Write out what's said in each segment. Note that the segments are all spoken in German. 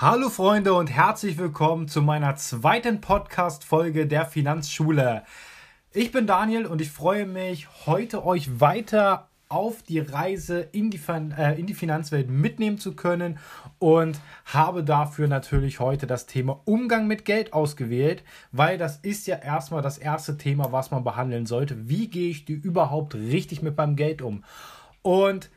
Hallo Freunde und herzlich willkommen zu meiner zweiten Podcast-Folge der Finanzschule. Ich bin Daniel und ich freue mich, heute euch weiter auf die Reise in die, äh, in die Finanzwelt mitnehmen zu können und habe dafür natürlich heute das Thema Umgang mit Geld ausgewählt, weil das ist ja erstmal das erste Thema, was man behandeln sollte. Wie gehe ich die überhaupt richtig mit meinem Geld um? Und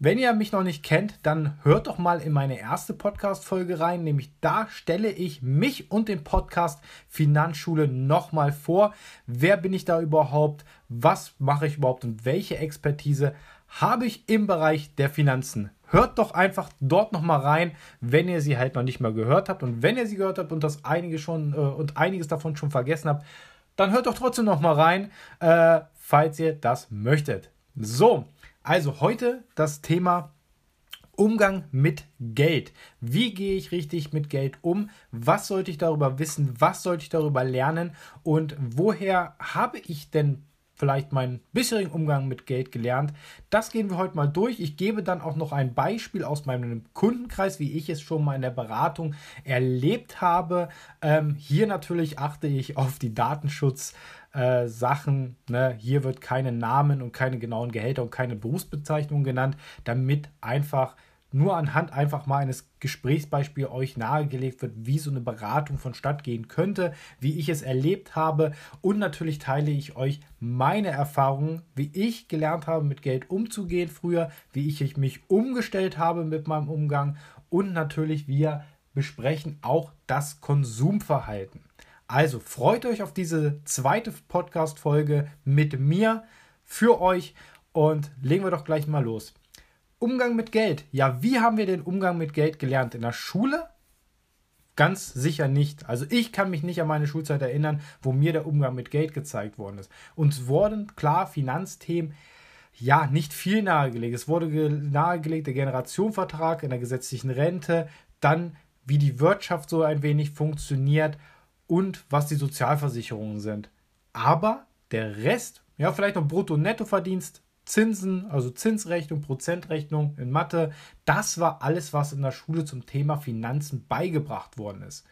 wenn ihr mich noch nicht kennt, dann hört doch mal in meine erste Podcast-Folge rein, nämlich da stelle ich mich und den Podcast Finanzschule nochmal vor. Wer bin ich da überhaupt? Was mache ich überhaupt und welche Expertise habe ich im Bereich der Finanzen? Hört doch einfach dort nochmal rein, wenn ihr sie halt noch nicht mal gehört habt. Und wenn ihr sie gehört habt und das einige schon äh, und einiges davon schon vergessen habt, dann hört doch trotzdem nochmal rein, äh, falls ihr das möchtet. So, also heute das Thema Umgang mit Geld. Wie gehe ich richtig mit Geld um? Was sollte ich darüber wissen? Was sollte ich darüber lernen? Und woher habe ich denn vielleicht meinen bisherigen Umgang mit Geld gelernt. Das gehen wir heute mal durch. Ich gebe dann auch noch ein Beispiel aus meinem Kundenkreis, wie ich es schon mal in der Beratung erlebt habe. Ähm, hier natürlich achte ich auf die Datenschutzsachen. Äh, ne? Hier wird keine Namen und keine genauen Gehälter und keine Berufsbezeichnungen genannt, damit einfach nur anhand einfach mal eines Gesprächsbeispiels euch nahegelegt wird, wie so eine Beratung vonstatt gehen könnte, wie ich es erlebt habe und natürlich teile ich euch meine Erfahrungen, wie ich gelernt habe, mit Geld umzugehen früher, wie ich mich umgestellt habe mit meinem Umgang und natürlich wir besprechen auch das Konsumverhalten. Also freut euch auf diese zweite Podcast-Folge mit mir für euch und legen wir doch gleich mal los. Umgang mit Geld. Ja, wie haben wir den Umgang mit Geld gelernt? In der Schule? Ganz sicher nicht. Also ich kann mich nicht an meine Schulzeit erinnern, wo mir der Umgang mit Geld gezeigt worden ist. Uns wurden klar Finanzthemen ja nicht viel nahegelegt. Es wurde nahegelegt der Generationenvertrag in der gesetzlichen Rente, dann wie die Wirtschaft so ein wenig funktioniert und was die Sozialversicherungen sind. Aber der Rest, ja vielleicht noch Brutto- und Nettoverdienst, Zinsen, also Zinsrechnung, Prozentrechnung in Mathe, das war alles, was in der Schule zum Thema Finanzen beigebracht worden ist.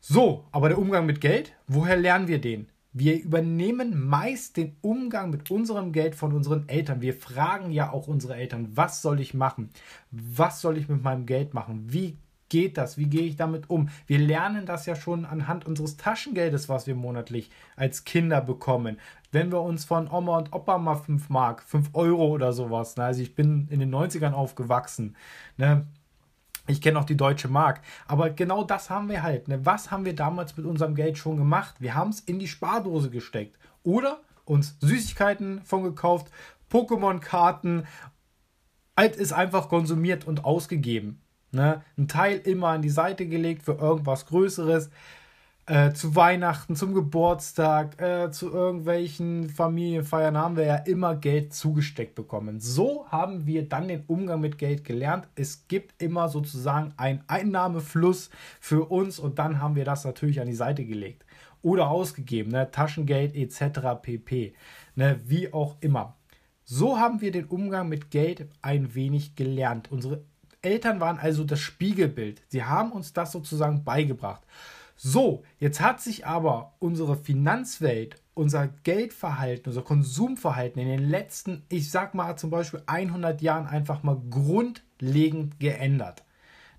So, aber der Umgang mit Geld, woher lernen wir den? Wir übernehmen meist den Umgang mit unserem Geld von unseren Eltern. Wir fragen ja auch unsere Eltern, was soll ich machen? Was soll ich mit meinem Geld machen? Wie geht das? Wie gehe ich damit um? Wir lernen das ja schon anhand unseres Taschengeldes, was wir monatlich als Kinder bekommen. Wenn wir uns von Oma und Opa mal 5 Mark, 5 Euro oder sowas, ne? also ich bin in den 90ern aufgewachsen, ne? Ich kenne auch die deutsche Mark. Aber genau das haben wir halt. Ne? Was haben wir damals mit unserem Geld schon gemacht? Wir haben es in die Spardose gesteckt. Oder uns Süßigkeiten von gekauft, Pokémon-Karten, halt ist einfach konsumiert und ausgegeben. Ne? Ein Teil immer an die Seite gelegt für irgendwas Größeres. Äh, zu Weihnachten, zum Geburtstag, äh, zu irgendwelchen Familienfeiern haben wir ja immer Geld zugesteckt bekommen. So haben wir dann den Umgang mit Geld gelernt. Es gibt immer sozusagen einen Einnahmefluss für uns und dann haben wir das natürlich an die Seite gelegt oder ausgegeben, ne? Taschengeld etc. pp. Ne? Wie auch immer. So haben wir den Umgang mit Geld ein wenig gelernt. Unsere Eltern waren also das Spiegelbild. Sie haben uns das sozusagen beigebracht. So, jetzt hat sich aber unsere Finanzwelt, unser Geldverhalten, unser Konsumverhalten in den letzten, ich sag mal zum Beispiel 100 Jahren einfach mal grundlegend geändert.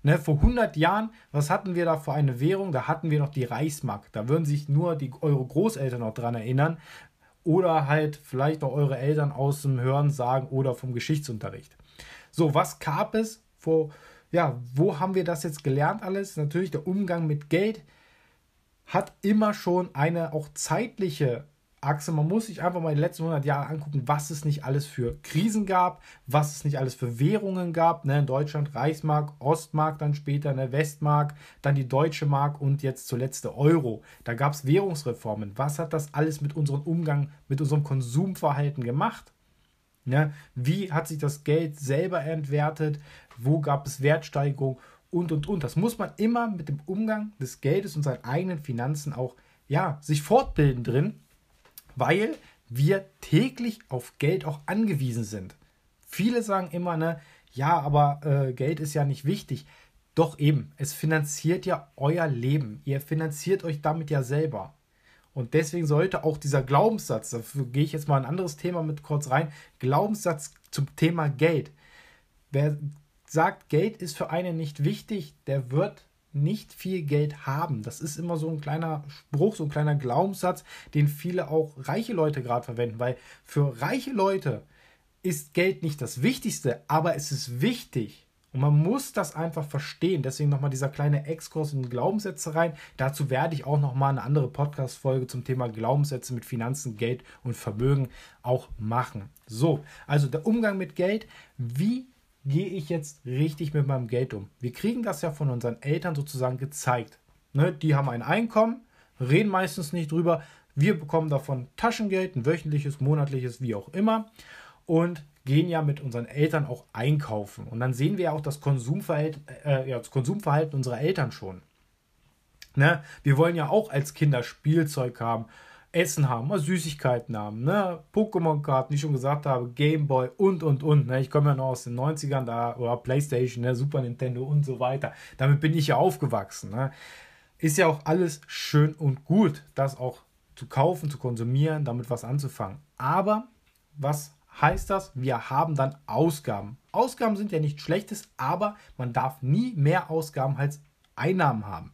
Ne, vor 100 Jahren, was hatten wir da für eine Währung? Da hatten wir noch die Reichsmark. Da würden sich nur die, eure Großeltern noch dran erinnern. Oder halt vielleicht auch eure Eltern aus dem Hören sagen oder vom Geschichtsunterricht. So, was gab es vor, ja, wo haben wir das jetzt gelernt alles? Natürlich der Umgang mit Geld hat immer schon eine auch zeitliche Achse. Man muss sich einfach mal die letzten 100 Jahre angucken, was es nicht alles für Krisen gab, was es nicht alles für Währungen gab. Ne? In Deutschland Reichsmark, Ostmark dann später, ne? Westmark, dann die Deutsche Mark und jetzt zuletzt der Euro. Da gab es Währungsreformen. Was hat das alles mit unserem Umgang, mit unserem Konsumverhalten gemacht? Ne? Wie hat sich das Geld selber entwertet? Wo gab es Wertsteigerung? Und, und, und. Das muss man immer mit dem Umgang des Geldes und seinen eigenen Finanzen auch, ja, sich fortbilden drin, weil wir täglich auf Geld auch angewiesen sind. Viele sagen immer, ne, ja, aber äh, Geld ist ja nicht wichtig. Doch eben, es finanziert ja euer Leben. Ihr finanziert euch damit ja selber. Und deswegen sollte auch dieser Glaubenssatz, dafür gehe ich jetzt mal ein anderes Thema mit kurz rein, Glaubenssatz zum Thema Geld. Wer sagt, Geld ist für einen nicht wichtig, der wird nicht viel Geld haben. Das ist immer so ein kleiner Spruch, so ein kleiner Glaubenssatz, den viele auch reiche Leute gerade verwenden, weil für reiche Leute ist Geld nicht das Wichtigste, aber es ist wichtig. Und man muss das einfach verstehen. Deswegen nochmal dieser kleine Exkurs in Glaubenssätze rein. Dazu werde ich auch nochmal eine andere Podcast-Folge zum Thema Glaubenssätze mit Finanzen, Geld und Vermögen auch machen. So, also der Umgang mit Geld. Wie gehe ich jetzt richtig mit meinem Geld um? Wir kriegen das ja von unseren Eltern sozusagen gezeigt. Ne, die haben ein Einkommen, reden meistens nicht drüber. Wir bekommen davon Taschengeld, ein wöchentliches, monatliches, wie auch immer. Und gehen ja mit unseren Eltern auch einkaufen. Und dann sehen wir ja auch das Konsumverhalten, äh, ja, das Konsumverhalten unserer Eltern schon. Ne? Wir wollen ja auch als Kinder Spielzeug haben, Essen haben, mal Süßigkeiten haben, ne? Pokémon-Karten, wie ich schon gesagt habe, Gameboy und und und. Ne? Ich komme ja noch aus den 90ern da, oder Playstation, ne? Super Nintendo und so weiter. Damit bin ich ja aufgewachsen. Ne? Ist ja auch alles schön und gut, das auch zu kaufen, zu konsumieren, damit was anzufangen. Aber was heißt das, wir haben dann Ausgaben. Ausgaben sind ja nichts Schlechtes, aber man darf nie mehr Ausgaben als Einnahmen haben.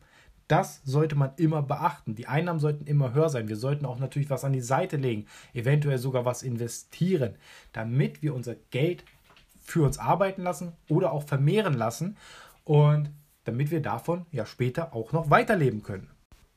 Das sollte man immer beachten. Die Einnahmen sollten immer höher sein. Wir sollten auch natürlich was an die Seite legen, eventuell sogar was investieren, damit wir unser Geld für uns arbeiten lassen oder auch vermehren lassen und damit wir davon ja später auch noch weiterleben können.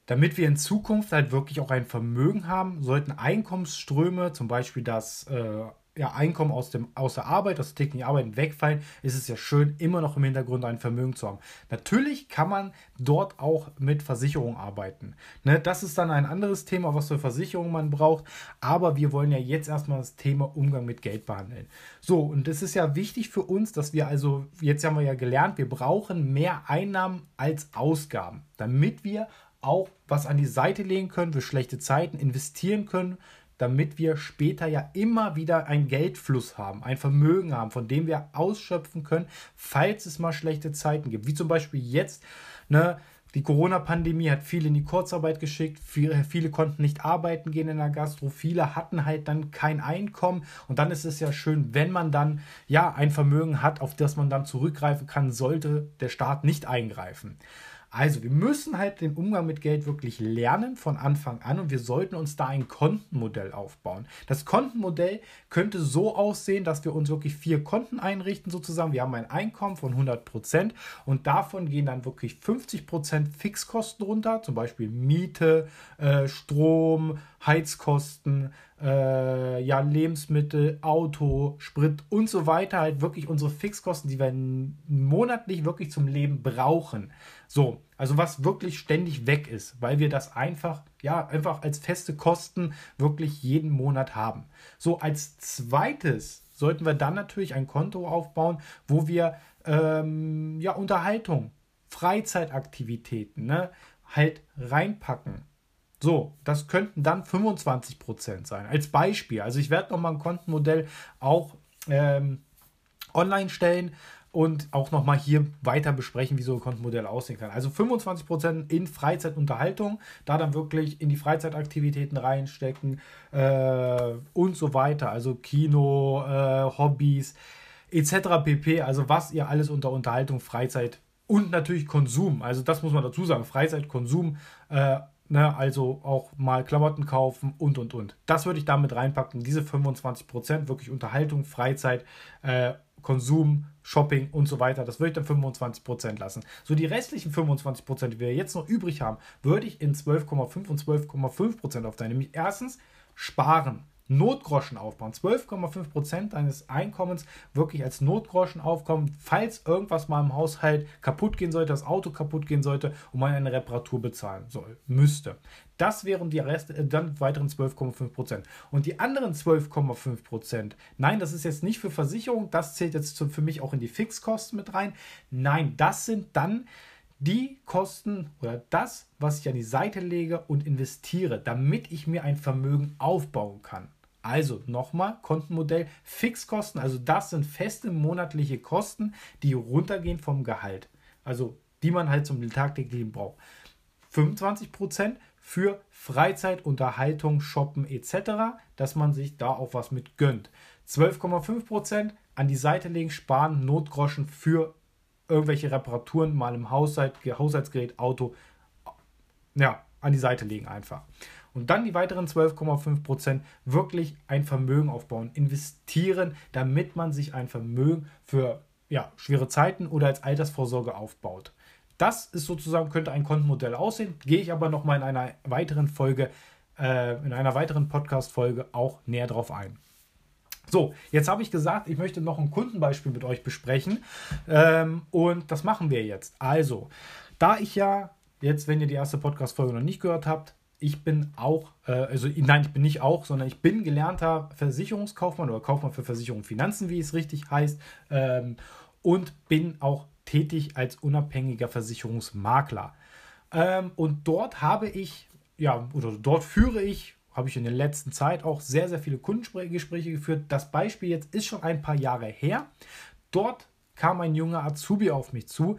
Damit wir in Zukunft halt wirklich auch ein Vermögen haben, sollten Einkommensströme, zum Beispiel das äh, ja, Einkommen aus, dem, aus der Arbeit, aus täglichen Arbeit wegfallen, ist es ja schön, immer noch im Hintergrund ein Vermögen zu haben. Natürlich kann man dort auch mit Versicherung arbeiten. Ne, das ist dann ein anderes Thema, was für Versicherungen man braucht. Aber wir wollen ja jetzt erstmal das Thema Umgang mit Geld behandeln. So, und es ist ja wichtig für uns, dass wir also, jetzt haben wir ja gelernt, wir brauchen mehr Einnahmen als Ausgaben, damit wir auch was an die Seite legen können für schlechte Zeiten, investieren können, damit wir später ja immer wieder einen Geldfluss haben, ein Vermögen haben, von dem wir ausschöpfen können, falls es mal schlechte Zeiten gibt. Wie zum Beispiel jetzt, ne, die Corona-Pandemie hat viele in die Kurzarbeit geschickt, viele, viele, konnten nicht arbeiten gehen in der Gastro, viele hatten halt dann kein Einkommen und dann ist es ja schön, wenn man dann ja ein Vermögen hat, auf das man dann zurückgreifen kann, sollte der Staat nicht eingreifen. Also, wir müssen halt den Umgang mit Geld wirklich lernen von Anfang an und wir sollten uns da ein Kontenmodell aufbauen. Das Kontenmodell könnte so aussehen, dass wir uns wirklich vier Konten einrichten, sozusagen. Wir haben ein Einkommen von 100 Prozent und davon gehen dann wirklich 50 Prozent Fixkosten runter, zum Beispiel Miete, äh, Strom, Heizkosten, äh, ja, Lebensmittel, Auto, Sprit und so weiter. Halt wirklich unsere Fixkosten, die wir monatlich wirklich zum Leben brauchen. So, also was wirklich ständig weg ist, weil wir das einfach, ja, einfach als feste Kosten wirklich jeden Monat haben. So, als zweites sollten wir dann natürlich ein Konto aufbauen, wo wir ähm, ja, Unterhaltung, Freizeitaktivitäten, ne, halt reinpacken. So, das könnten dann 25% sein. Als Beispiel. Also ich werde nochmal ein Kontenmodell auch ähm, online stellen und auch nochmal hier weiter besprechen, wie so ein Kontenmodell aussehen kann. Also 25% in Freizeitunterhaltung, da dann wirklich in die Freizeitaktivitäten reinstecken äh, und so weiter. Also Kino, äh, Hobbys etc. pp. Also was ihr alles unter Unterhaltung, Freizeit und natürlich Konsum, also das muss man dazu sagen, Freizeit, Konsum, äh, Ne, also auch mal Klamotten kaufen und und und. Das würde ich damit reinpacken. Diese 25%, wirklich Unterhaltung, Freizeit, äh, Konsum, Shopping und so weiter. Das würde ich dann 25% lassen. So die restlichen 25%, die wir jetzt noch übrig haben, würde ich in 12,5 und 12,5% aufteilen. Nämlich erstens sparen. Notgroschen aufbauen. 12,5% deines Einkommens wirklich als Notgroschen aufkommen, falls irgendwas mal im Haushalt kaputt gehen sollte, das Auto kaputt gehen sollte und man eine Reparatur bezahlen soll, müsste. Das wären die Rest, äh, dann weiteren 12,5%. Und die anderen 12,5%, nein, das ist jetzt nicht für Versicherung, das zählt jetzt für mich auch in die Fixkosten mit rein. Nein, das sind dann die Kosten oder das, was ich an die Seite lege und investiere, damit ich mir ein Vermögen aufbauen kann. Also nochmal, Kontenmodell, Fixkosten, also das sind feste monatliche Kosten, die runtergehen vom Gehalt. Also die man halt zum tagtäglichen braucht. 25% für Freizeit, Unterhaltung, Shoppen etc., dass man sich da auch was mit gönnt. 12,5% an die Seite legen, sparen, Notgroschen für irgendwelche Reparaturen, mal im Haushalt, Haushaltsgerät, Auto, ja, an die Seite legen einfach. Und dann die weiteren 12,5% wirklich ein Vermögen aufbauen, investieren, damit man sich ein Vermögen für ja, schwere Zeiten oder als Altersvorsorge aufbaut. Das ist sozusagen, könnte ein Kontenmodell aussehen. Gehe ich aber nochmal in einer weiteren Folge, äh, in einer weiteren Podcast-Folge auch näher drauf ein. So, jetzt habe ich gesagt, ich möchte noch ein Kundenbeispiel mit euch besprechen. Ähm, und das machen wir jetzt. Also, da ich ja jetzt, wenn ihr die erste Podcast-Folge noch nicht gehört habt, ich bin auch, äh, also nein, ich bin nicht auch, sondern ich bin gelernter Versicherungskaufmann oder Kaufmann für Versicherung und Finanzen, wie es richtig heißt, ähm, und bin auch tätig als unabhängiger Versicherungsmakler. Ähm, und dort habe ich, ja, oder dort führe ich habe ich in der letzten Zeit auch sehr, sehr viele Kundengespräche geführt. Das Beispiel jetzt ist schon ein paar Jahre her. Dort kam ein junger Azubi auf mich zu.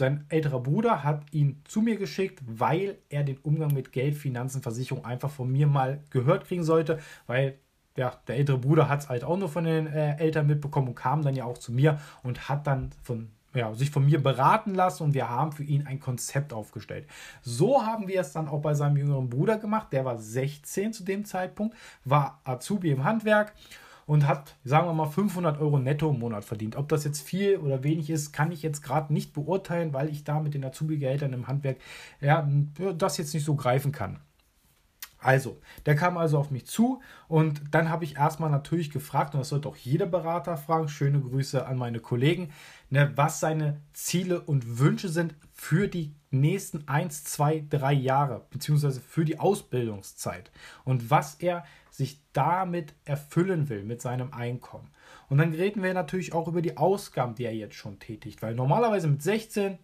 Sein älterer Bruder hat ihn zu mir geschickt, weil er den Umgang mit Geld, Finanzen, Versicherung einfach von mir mal gehört kriegen sollte, weil ja, der ältere Bruder hat es halt auch nur von den äh, Eltern mitbekommen und kam dann ja auch zu mir und hat dann von ja, sich von mir beraten lassen und wir haben für ihn ein Konzept aufgestellt. So haben wir es dann auch bei seinem jüngeren Bruder gemacht. Der war 16 zu dem Zeitpunkt, war Azubi im Handwerk und hat, sagen wir mal, 500 Euro netto im Monat verdient. Ob das jetzt viel oder wenig ist, kann ich jetzt gerade nicht beurteilen, weil ich da mit den Azubi-Gehältern im Handwerk ja, das jetzt nicht so greifen kann. Also, der kam also auf mich zu und dann habe ich erstmal natürlich gefragt, und das sollte auch jeder Berater fragen, schöne Grüße an meine Kollegen, ne, was seine Ziele und Wünsche sind für die nächsten 1, 2, 3 Jahre, beziehungsweise für die Ausbildungszeit und was er sich damit erfüllen will mit seinem Einkommen. Und dann reden wir natürlich auch über die Ausgaben, die er jetzt schon tätigt, weil normalerweise mit 16,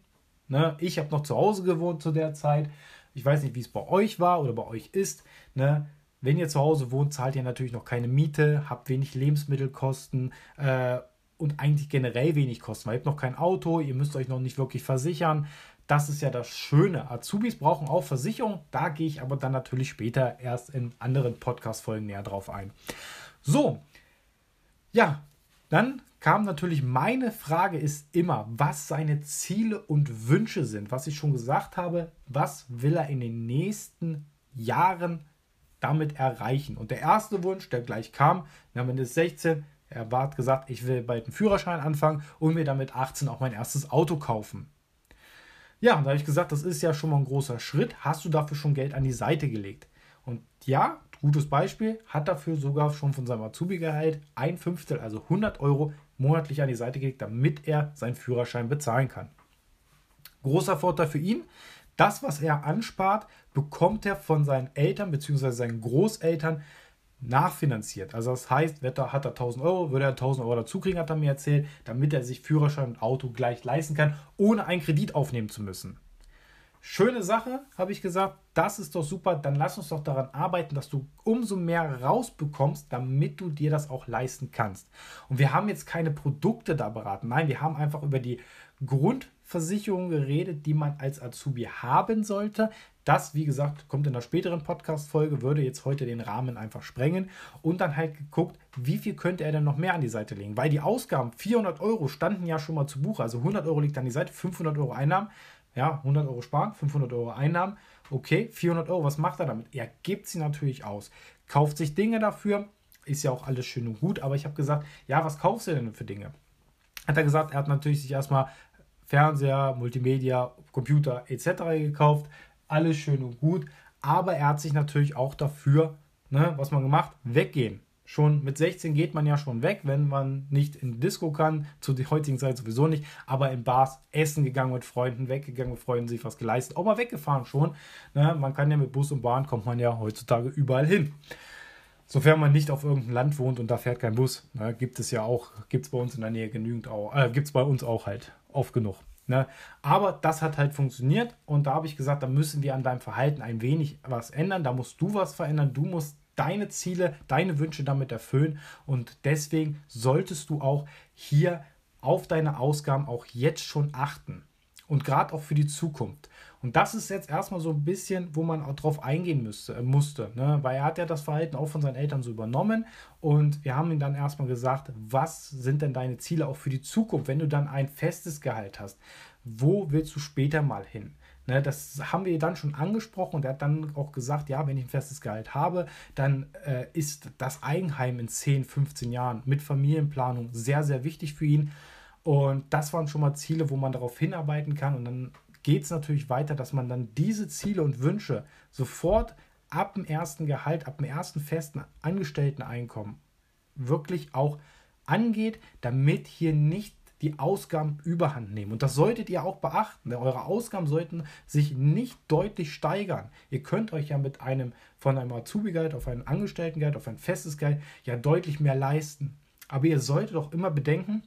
ne, ich habe noch zu Hause gewohnt zu der Zeit, ich weiß nicht, wie es bei euch war oder bei euch ist. Ne? Wenn ihr zu Hause wohnt, zahlt ihr natürlich noch keine Miete, habt wenig Lebensmittelkosten äh, und eigentlich generell wenig Kosten. Ihr habt noch kein Auto, ihr müsst euch noch nicht wirklich versichern. Das ist ja das Schöne. Azubis brauchen auch Versicherung. Da gehe ich aber dann natürlich später erst in anderen Podcast-Folgen näher drauf ein. So, ja, dann kam natürlich meine Frage ist immer, was seine Ziele und Wünsche sind. Was ich schon gesagt habe, was will er in den nächsten Jahren damit erreichen? Und der erste Wunsch, der gleich kam, am Ende 16, er hat gesagt, ich will bald einen Führerschein anfangen und mir damit 18 auch mein erstes Auto kaufen. Ja, da habe ich gesagt, das ist ja schon mal ein großer Schritt. Hast du dafür schon Geld an die Seite gelegt? Und ja, gutes Beispiel, hat dafür sogar schon von seinem Azubi-Gehalt ein Fünftel, also 100 Euro monatlich an die Seite gelegt, damit er seinen Führerschein bezahlen kann. Großer Vorteil für ihn, das, was er anspart, bekommt er von seinen Eltern bzw. seinen Großeltern nachfinanziert. Also das heißt, hat er 1000 Euro, würde er 1000 Euro dazu kriegen, hat er mir erzählt, damit er sich Führerschein und Auto gleich leisten kann, ohne einen Kredit aufnehmen zu müssen. Schöne Sache, habe ich gesagt. Das ist doch super. Dann lass uns doch daran arbeiten, dass du umso mehr rausbekommst, damit du dir das auch leisten kannst. Und wir haben jetzt keine Produkte da beraten. Nein, wir haben einfach über die Grundversicherung geredet, die man als Azubi haben sollte. Das, wie gesagt, kommt in der späteren Podcast-Folge, würde jetzt heute den Rahmen einfach sprengen. Und dann halt geguckt, wie viel könnte er denn noch mehr an die Seite legen? Weil die Ausgaben, 400 Euro, standen ja schon mal zu Buche. Also 100 Euro liegt an die Seite, 500 Euro Einnahmen ja, 100 Euro sparen, 500 Euro Einnahmen. Okay, 400 Euro, was macht er damit? Er gibt sie natürlich aus. Kauft sich Dinge dafür, ist ja auch alles schön und gut, aber ich habe gesagt, ja, was kaufst du denn für Dinge? Hat er gesagt, er hat natürlich sich erstmal Fernseher, Multimedia, Computer etc. gekauft. Alles schön und gut, aber er hat sich natürlich auch dafür, ne, was man gemacht, weggehen schon mit 16 geht man ja schon weg, wenn man nicht in Disco kann, zu der heutigen Zeit sowieso nicht, aber in Bars essen gegangen mit Freunden, weggegangen mit Freunden, sich was geleistet, auch mal weggefahren schon. Ne? Man kann ja mit Bus und Bahn, kommt man ja heutzutage überall hin. Sofern man nicht auf irgendeinem Land wohnt und da fährt kein Bus, ne? gibt es ja auch, gibt es bei uns in der Nähe genügend äh, gibt es bei uns auch halt oft genug. Ne? Aber das hat halt funktioniert und da habe ich gesagt, da müssen wir an deinem Verhalten ein wenig was ändern, da musst du was verändern, du musst deine Ziele, deine Wünsche damit erfüllen. Und deswegen solltest du auch hier auf deine Ausgaben auch jetzt schon achten. und gerade auch für die Zukunft. Und das ist jetzt erstmal so ein bisschen, wo man auch drauf eingehen müsste, äh, musste, ne? weil er hat ja das Verhalten auch von seinen Eltern so übernommen und wir haben ihm dann erstmal gesagt, was sind denn deine Ziele auch für die Zukunft, wenn du dann ein festes Gehalt hast, wo willst du später mal hin? Ne, das haben wir dann schon angesprochen und er hat dann auch gesagt, ja, wenn ich ein festes Gehalt habe, dann äh, ist das Eigenheim in 10, 15 Jahren mit Familienplanung sehr, sehr wichtig für ihn. Und das waren schon mal Ziele, wo man darauf hinarbeiten kann. Und dann geht es natürlich weiter, dass man dann diese Ziele und Wünsche sofort ab dem ersten Gehalt, ab dem ersten festen Angestellteneinkommen wirklich auch angeht, damit hier nicht die Ausgaben überhand nehmen. Und das solltet ihr auch beachten. Eure Ausgaben sollten sich nicht deutlich steigern. Ihr könnt euch ja mit einem von einem Azubi-Gehalt auf ein Angestelltengehalt, auf ein festes Gehalt ja deutlich mehr leisten. Aber ihr solltet auch immer bedenken,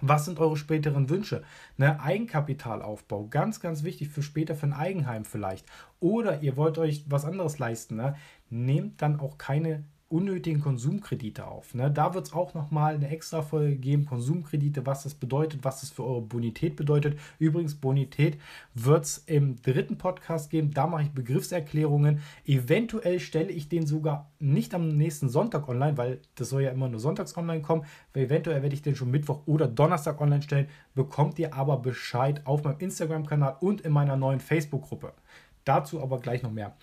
was sind eure späteren Wünsche? Ne, Eigenkapitalaufbau, ganz, ganz wichtig für später für ein Eigenheim vielleicht. Oder ihr wollt euch was anderes leisten. Ne? Nehmt dann auch keine unnötigen Konsumkredite auf. Ne? Da wird es auch nochmal eine extra Folge geben, Konsumkredite, was das bedeutet, was das für eure Bonität bedeutet. Übrigens, Bonität wird es im dritten Podcast geben, da mache ich Begriffserklärungen. Eventuell stelle ich den sogar nicht am nächsten Sonntag online, weil das soll ja immer nur sonntags online kommen. Eventuell werde ich den schon Mittwoch oder Donnerstag online stellen. Bekommt ihr aber Bescheid auf meinem Instagram-Kanal und in meiner neuen Facebook-Gruppe. Dazu aber gleich noch mehr.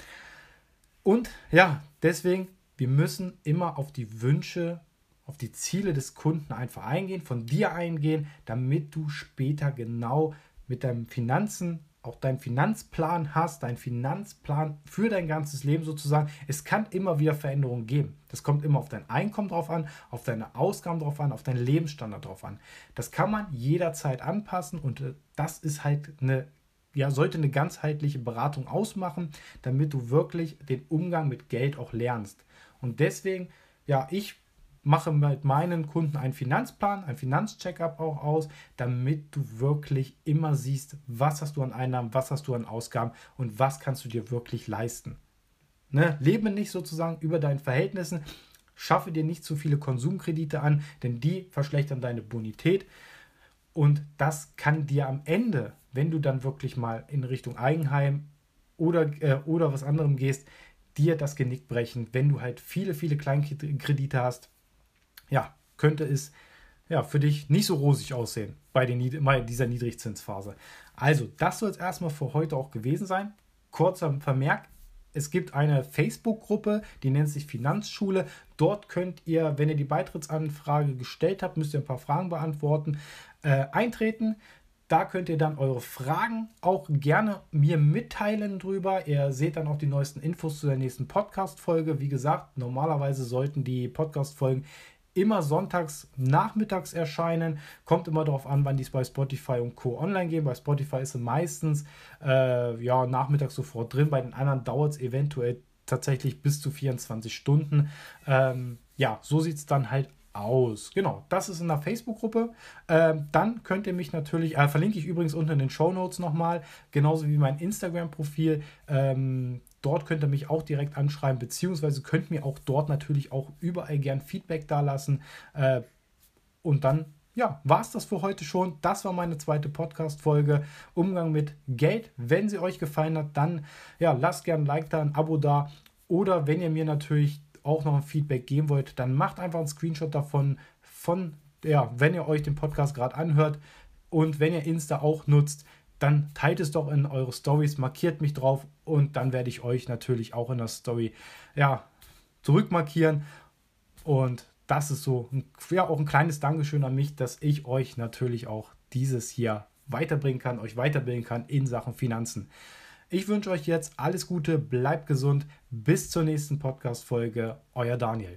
Und ja, deswegen wir müssen immer auf die Wünsche, auf die Ziele des Kunden einfach eingehen, von dir eingehen, damit du später genau mit deinen Finanzen auch deinen Finanzplan hast, deinen Finanzplan für dein ganzes Leben sozusagen. Es kann immer wieder Veränderungen geben. Das kommt immer auf dein Einkommen drauf an, auf deine Ausgaben drauf an, auf deinen Lebensstandard drauf an. Das kann man jederzeit anpassen und äh, das ist halt eine ja, sollte eine ganzheitliche Beratung ausmachen, damit du wirklich den Umgang mit Geld auch lernst. Und deswegen, ja, ich mache mit meinen Kunden einen Finanzplan, einen Finanzcheckup auch aus, damit du wirklich immer siehst, was hast du an Einnahmen, was hast du an Ausgaben und was kannst du dir wirklich leisten. Ne? Lebe nicht sozusagen über deinen Verhältnissen, schaffe dir nicht zu viele Konsumkredite an, denn die verschlechtern deine Bonität. Und das kann dir am Ende, wenn du dann wirklich mal in Richtung Eigenheim oder, äh, oder was anderem gehst, dir das Genick brechen, wenn du halt viele, viele Kleinkredite hast. Ja, könnte es ja, für dich nicht so rosig aussehen bei, den, bei dieser Niedrigzinsphase. Also, das soll es erstmal für heute auch gewesen sein. Kurzer Vermerk, es gibt eine Facebook-Gruppe, die nennt sich Finanzschule. Dort könnt ihr, wenn ihr die Beitrittsanfrage gestellt habt, müsst ihr ein paar Fragen beantworten, äh, eintreten. Da könnt ihr dann eure Fragen auch gerne mir mitteilen drüber. Ihr seht dann auch die neuesten Infos zu der nächsten Podcast-Folge. Wie gesagt, normalerweise sollten die Podcast-Folgen immer sonntags nachmittags erscheinen. Kommt immer darauf an, wann die es bei Spotify und Co. online gehen. Bei Spotify ist es meistens äh, ja, nachmittags sofort drin. Bei den anderen dauert es eventuell tatsächlich bis zu 24 Stunden. Ähm, ja, so sieht es dann halt aus. Genau, das ist in der Facebook-Gruppe. Ähm, dann könnt ihr mich natürlich, äh, verlinke ich übrigens unten in den Show Notes nochmal, genauso wie mein Instagram-Profil. Ähm, dort könnt ihr mich auch direkt anschreiben, beziehungsweise könnt mir auch dort natürlich auch überall gern Feedback da lassen. Äh, und dann, ja, war es das für heute schon. Das war meine zweite Podcast-Folge. Umgang mit Geld. Wenn sie euch gefallen hat, dann ja, lasst gerne ein Like da, ein Abo da. Oder wenn ihr mir natürlich auch noch ein Feedback geben wollt, dann macht einfach einen Screenshot davon, von, ja, wenn ihr euch den Podcast gerade anhört und wenn ihr Insta auch nutzt, dann teilt es doch in eure Stories, markiert mich drauf und dann werde ich euch natürlich auch in der Story ja, zurückmarkieren. Und das ist so ja, auch ein kleines Dankeschön an mich, dass ich euch natürlich auch dieses hier weiterbringen kann, euch weiterbilden kann in Sachen Finanzen. Ich wünsche euch jetzt alles Gute, bleibt gesund, bis zur nächsten Podcast-Folge. Euer Daniel.